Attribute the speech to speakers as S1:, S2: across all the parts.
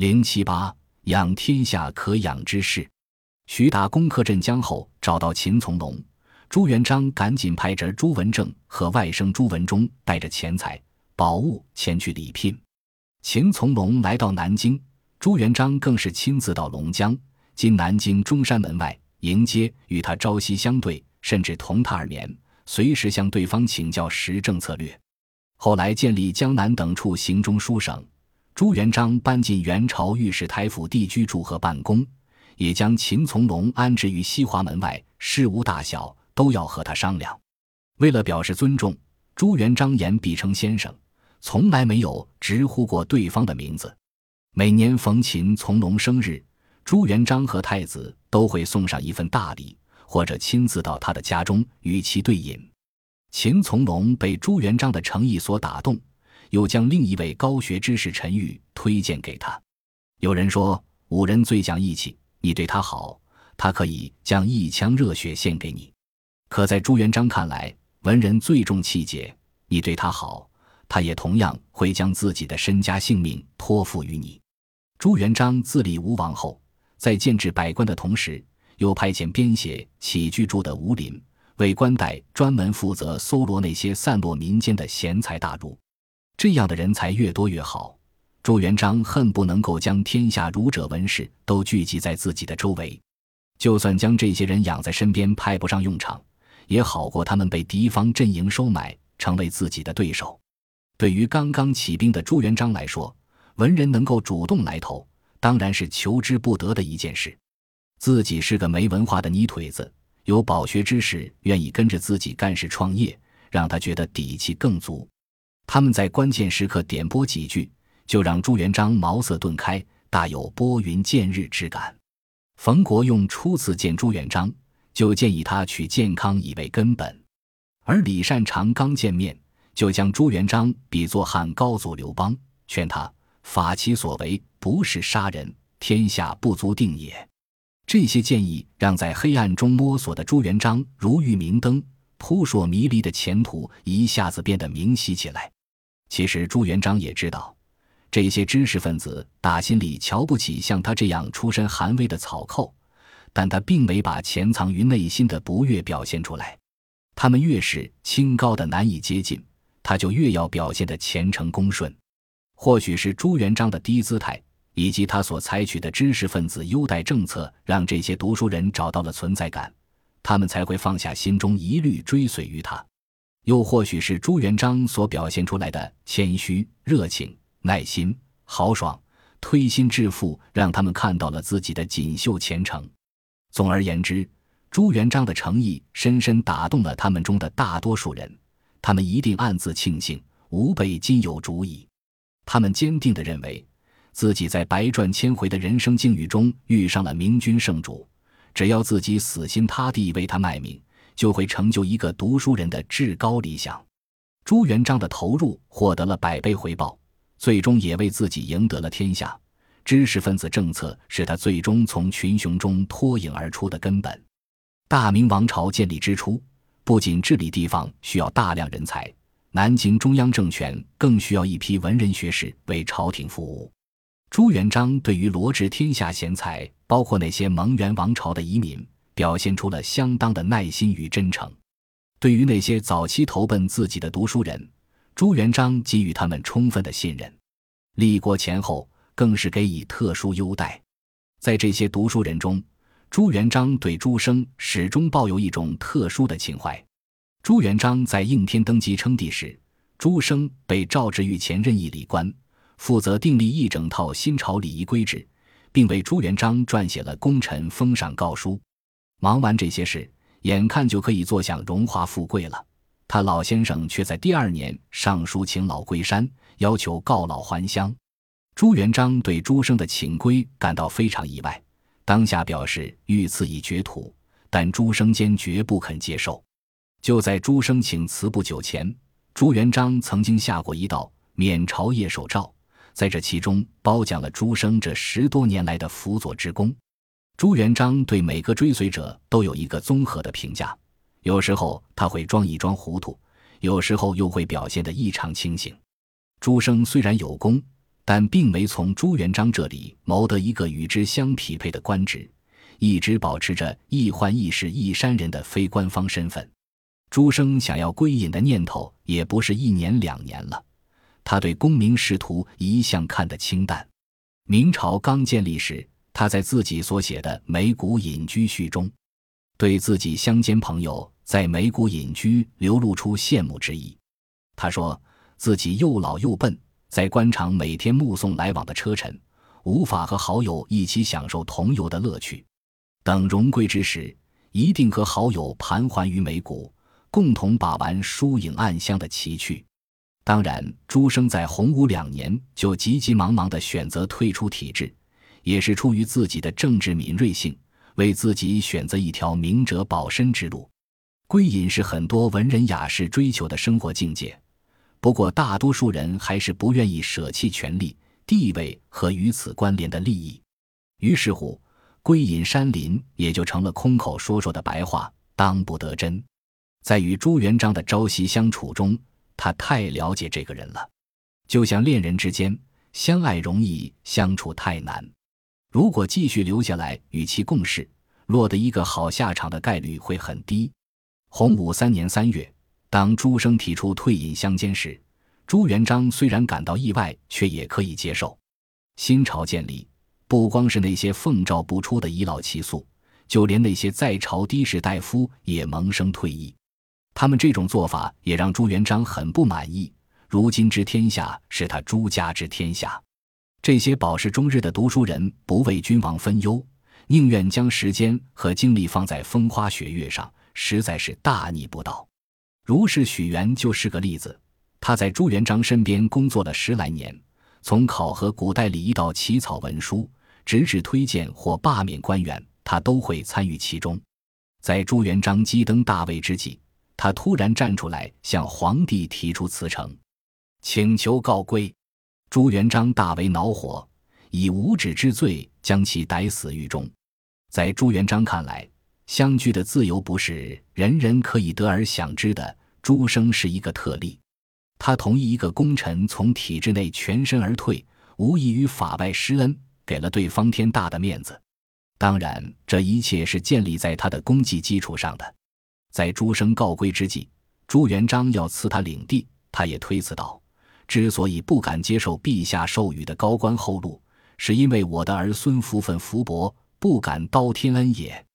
S1: 零七八养天下可养之事。徐达攻克镇江后，找到秦从龙，朱元璋赶紧派侄朱文正和外甥朱文忠带着钱财、宝物前去礼聘。秦从龙来到南京，朱元璋更是亲自到龙江（今南京中山门外）迎接，与他朝夕相对，甚至同榻而眠，随时向对方请教时政策略。后来建立江南等处行中书省。朱元璋搬进元朝御史台府地居住和办公，也将秦从龙安置于西华门外，事无大小都要和他商量。为了表示尊重，朱元璋言必称先生，从来没有直呼过对方的名字。每年逢秦从龙生日，朱元璋和太子都会送上一份大礼，或者亲自到他的家中与其对饮。秦从龙被朱元璋的诚意所打动。又将另一位高学之士陈玉推荐给他。有人说，武人最讲义气，你对他好，他可以将一腔热血献给你；可在朱元璋看来，文人最重气节，你对他好，他也同样会将自己的身家性命托付于你。朱元璋自立吴王后，在建制百官的同时，又派遣编写起居注的吴林为官代专门负责搜罗那些散落民间的贤才大儒。这样的人才越多越好。朱元璋恨不能够将天下儒者文士都聚集在自己的周围，就算将这些人养在身边派不上用场，也好过他们被敌方阵营收买，成为自己的对手。对于刚刚起兵的朱元璋来说，文人能够主动来投，当然是求之不得的一件事。自己是个没文化的泥腿子，有饱学之士愿意跟着自己干事创业，让他觉得底气更足。他们在关键时刻点拨几句，就让朱元璋茅塞顿开，大有拨云见日之感。冯国用初次见朱元璋，就建议他取健康以为根本；而李善长刚见面，就将朱元璋比作汉高祖刘邦，劝他法其所为不是杀人，天下不足定也。这些建议让在黑暗中摸索的朱元璋如遇明灯，扑朔迷离的前途一下子变得明晰起来。其实朱元璋也知道，这些知识分子打心里瞧不起像他这样出身寒微的草寇，但他并没把潜藏于内心的不悦表现出来。他们越是清高的难以接近，他就越要表现的虔诚恭顺。或许是朱元璋的低姿态，以及他所采取的知识分子优待政策，让这些读书人找到了存在感，他们才会放下心中疑虑，追随于他。又或许是朱元璋所表现出来的谦虚、热情、耐心、豪爽、推心置腹，让他们看到了自己的锦绣前程。总而言之，朱元璋的诚意深深打动了他们中的大多数人，他们一定暗自庆幸吾辈今有主矣。他们坚定地认为，自己在百转千回的人生境遇中遇上了明君圣主，只要自己死心塌地为他卖命。就会成就一个读书人的至高理想。朱元璋的投入获得了百倍回报，最终也为自己赢得了天下。知识分子政策是他最终从群雄中脱颖而出的根本。大明王朝建立之初，不仅治理地方需要大量人才，南京中央政权更需要一批文人学士为朝廷服务。朱元璋对于罗织天下贤才，包括那些蒙元王朝的移民。表现出了相当的耐心与真诚。对于那些早期投奔自己的读书人，朱元璋给予他们充分的信任。立国前后，更是给予特殊优待。在这些读书人中，朱元璋对朱生始终抱有一种特殊的情怀。朱元璋在应天登基称帝时，朱生被召至御前任意礼官，负责订立一整套新朝礼仪规制，并为朱元璋撰写了功臣封赏告书。忙完这些事，眼看就可以坐享荣华富贵了，他老先生却在第二年上书请老归山，要求告老还乡。朱元璋对朱生的请归感到非常意外，当下表示欲赐以绝土，但朱生坚决不肯接受。就在朱生请辞不久前，朱元璋曾经下过一道免朝夜守诏，在这其中褒奖了朱生这十多年来的辅佐之功。朱元璋对每个追随者都有一个综合的评价，有时候他会装一装糊涂，有时候又会表现得异常清醒。朱生虽然有功，但并没从朱元璋这里谋得一个与之相匹配的官职，一直保持着一宦一士一山人的非官方身份。朱生想要归隐的念头也不是一年两年了，他对功名仕途一向看得清淡。明朝刚建立时，他在自己所写的《梅谷隐居序》中，对自己乡间朋友在梅谷隐居流露出羡慕之意。他说自己又老又笨。在官场每天目送来往的车臣，无法和好友一起享受同游的乐趣。等荣归之时，一定和好友盘桓于梅谷，共同把玩疏影暗香的奇趣。当然，朱生在洪武两年就急急忙忙地选择退出体制，也是出于自己的政治敏锐性，为自己选择一条明哲保身之路。归隐是很多文人雅士追求的生活境界。不过，大多数人还是不愿意舍弃权力、地位和与此关联的利益。于是乎，归隐山林也就成了空口说说的白话，当不得真。在与朱元璋的朝夕相处中，他太了解这个人了，就像恋人之间相爱容易，相处太难。如果继续留下来与其共事，落得一个好下场的概率会很低。洪武三年三月。当朱生提出退隐乡间时，朱元璋虽然感到意外，却也可以接受。新朝建立，不光是那些奉诏不出的遗老奇宿，就连那些在朝的士大夫也萌生退意。他们这种做法也让朱元璋很不满意。如今之天下是他朱家之天下，这些饱食终日的读书人不为君王分忧，宁愿将时间和精力放在风花雪月上，实在是大逆不道。如是许元就是个例子，他在朱元璋身边工作了十来年，从考核古代礼仪到起草文书，直至推荐或罢免官员，他都会参与其中。在朱元璋激登大位之际，他突然站出来向皇帝提出辞呈，请求告归。朱元璋大为恼火，以无止之罪将其逮死狱中。在朱元璋看来，相聚的自由不是人人可以得而享之的。朱生是一个特例，他同意一个功臣从体制内全身而退，无异于法外施恩，给了对方天大的面子。当然，这一切是建立在他的功绩基础上的。在朱生告归之际，朱元璋要赐他领地，他也推辞道：“之所以不敢接受陛下授予的高官厚禄，是因为我的儿孙福分福薄，不敢叨天恩也。”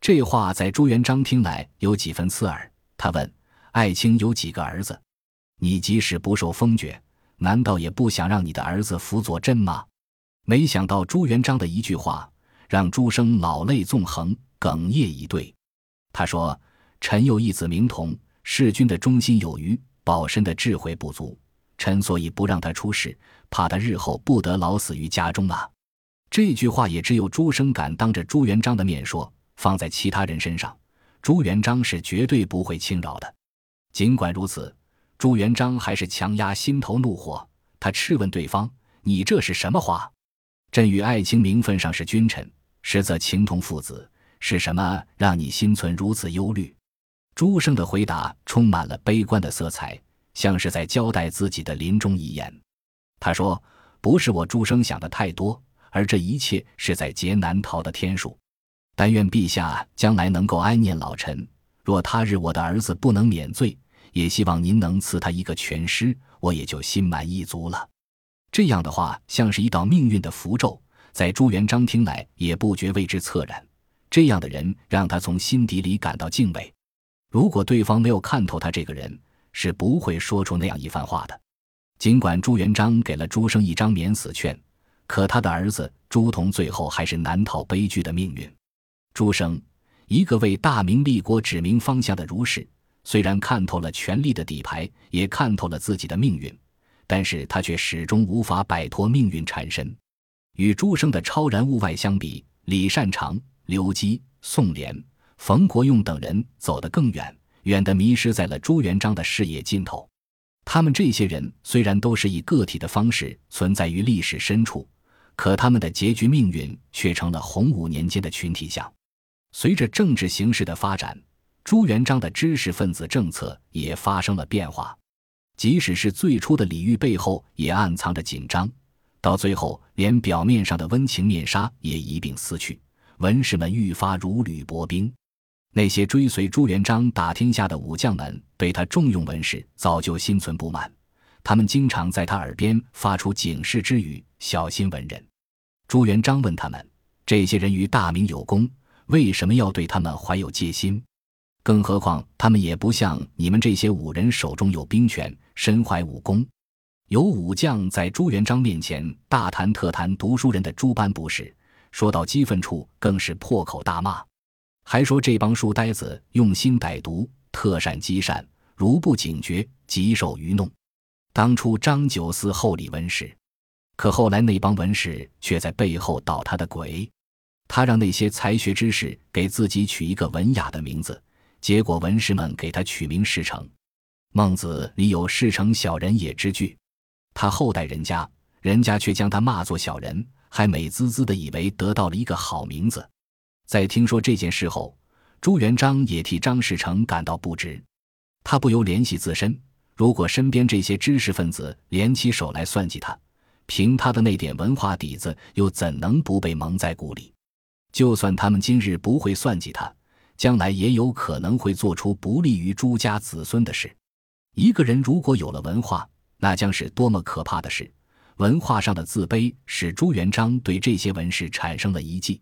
S1: 这话在朱元璋听来有几分刺耳，他问。爱卿有几个儿子？你即使不受封爵，难道也不想让你的儿子辅佐朕吗？没想到朱元璋的一句话，让朱生老泪纵横，哽咽以对。他说：“臣有一子名同，弑君的忠心有余，保身的智慧不足。臣所以不让他出事，怕他日后不得老死于家中啊。”这句话也只有朱生敢当着朱元璋的面说，放在其他人身上，朱元璋是绝对不会轻饶的。尽管如此，朱元璋还是强压心头怒火。他质问对方：“你这是什么话？朕与爱卿名分上是君臣，实则情同父子，是什么让你心存如此忧虑？”朱生的回答充满了悲观的色彩，像是在交代自己的临终遗言。他说：“不是我朱生想的太多，而这一切是在劫难逃的天数。但愿陛下将来能够哀念老臣。若他日我的儿子不能免罪。”也希望您能赐他一个全尸，我也就心满意足了。这样的话，像是一道命运的符咒，在朱元璋听来也不觉为之恻然。这样的人让他从心底里感到敬畏。如果对方没有看透他这个人，是不会说出那样一番话的。尽管朱元璋给了朱生一张免死券，可他的儿子朱仝最后还是难逃悲剧的命运。朱生，一个为大明立国指明方向的儒士。虽然看透了权力的底牌，也看透了自己的命运，但是他却始终无法摆脱命运缠身。与朱生的超然物外相比，李善长、刘基、宋濂、冯国用等人走得更远，远的迷失在了朱元璋的视野尽头。他们这些人虽然都是以个体的方式存在于历史深处，可他们的结局命运却成了洪武年间的群体像。随着政治形势的发展。朱元璋的知识分子政策也发生了变化，即使是最初的礼遇背后也暗藏着紧张。到最后，连表面上的温情面纱也一并撕去，文士们愈发如履薄冰。那些追随朱元璋打天下的武将们，对他重用文士早就心存不满，他们经常在他耳边发出警示之语：“小心文人。”朱元璋问他们：“这些人与大明有功，为什么要对他们怀有戒心？更何况他们也不像你们这些武人手中有兵权，身怀武功。”有武将在朱元璋面前大谈特谈读书人的诸般不是，说到激愤处更是破口大骂，还说这帮书呆子用心歹毒，特善积善，如不警觉，极受愚弄。当初张九思厚礼文士，可后来那帮文士却在背后捣他的鬼。他让那些才学之士给自己取一个文雅的名字，结果文士们给他取名世成。孟子里有“世成小人也”之句。他厚待人家，人家却将他骂作小人，还美滋滋的以为得到了一个好名字。在听说这件事后，朱元璋也替张士诚感到不值。他不由联系自身，如果身边这些知识分子联起手来算计他，凭他的那点文化底子，又怎能不被蒙在鼓里？就算他们今日不会算计他，将来也有可能会做出不利于朱家子孙的事。一个人如果有了文化，那将是多么可怕的事！文化上的自卑使朱元璋对这些文士产生了疑忌，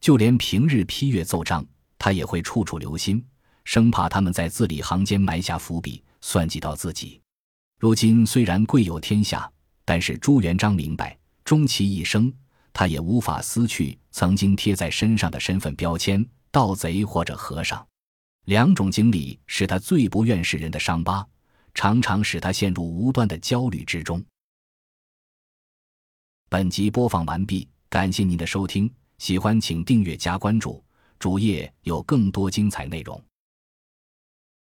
S1: 就连平日批阅奏章，他也会处处留心，生怕他们在字里行间埋下伏笔，算计到自己。如今虽然贵有天下，但是朱元璋明白，终其一生，他也无法撕去曾经贴在身上的身份标签——盗贼或者和尚。两种经历是他最不愿示人的伤疤。常常使他陷入无端的焦虑之中。本集播放完毕，感谢您的收听，喜欢请订阅加关注，主页有更多精彩内容。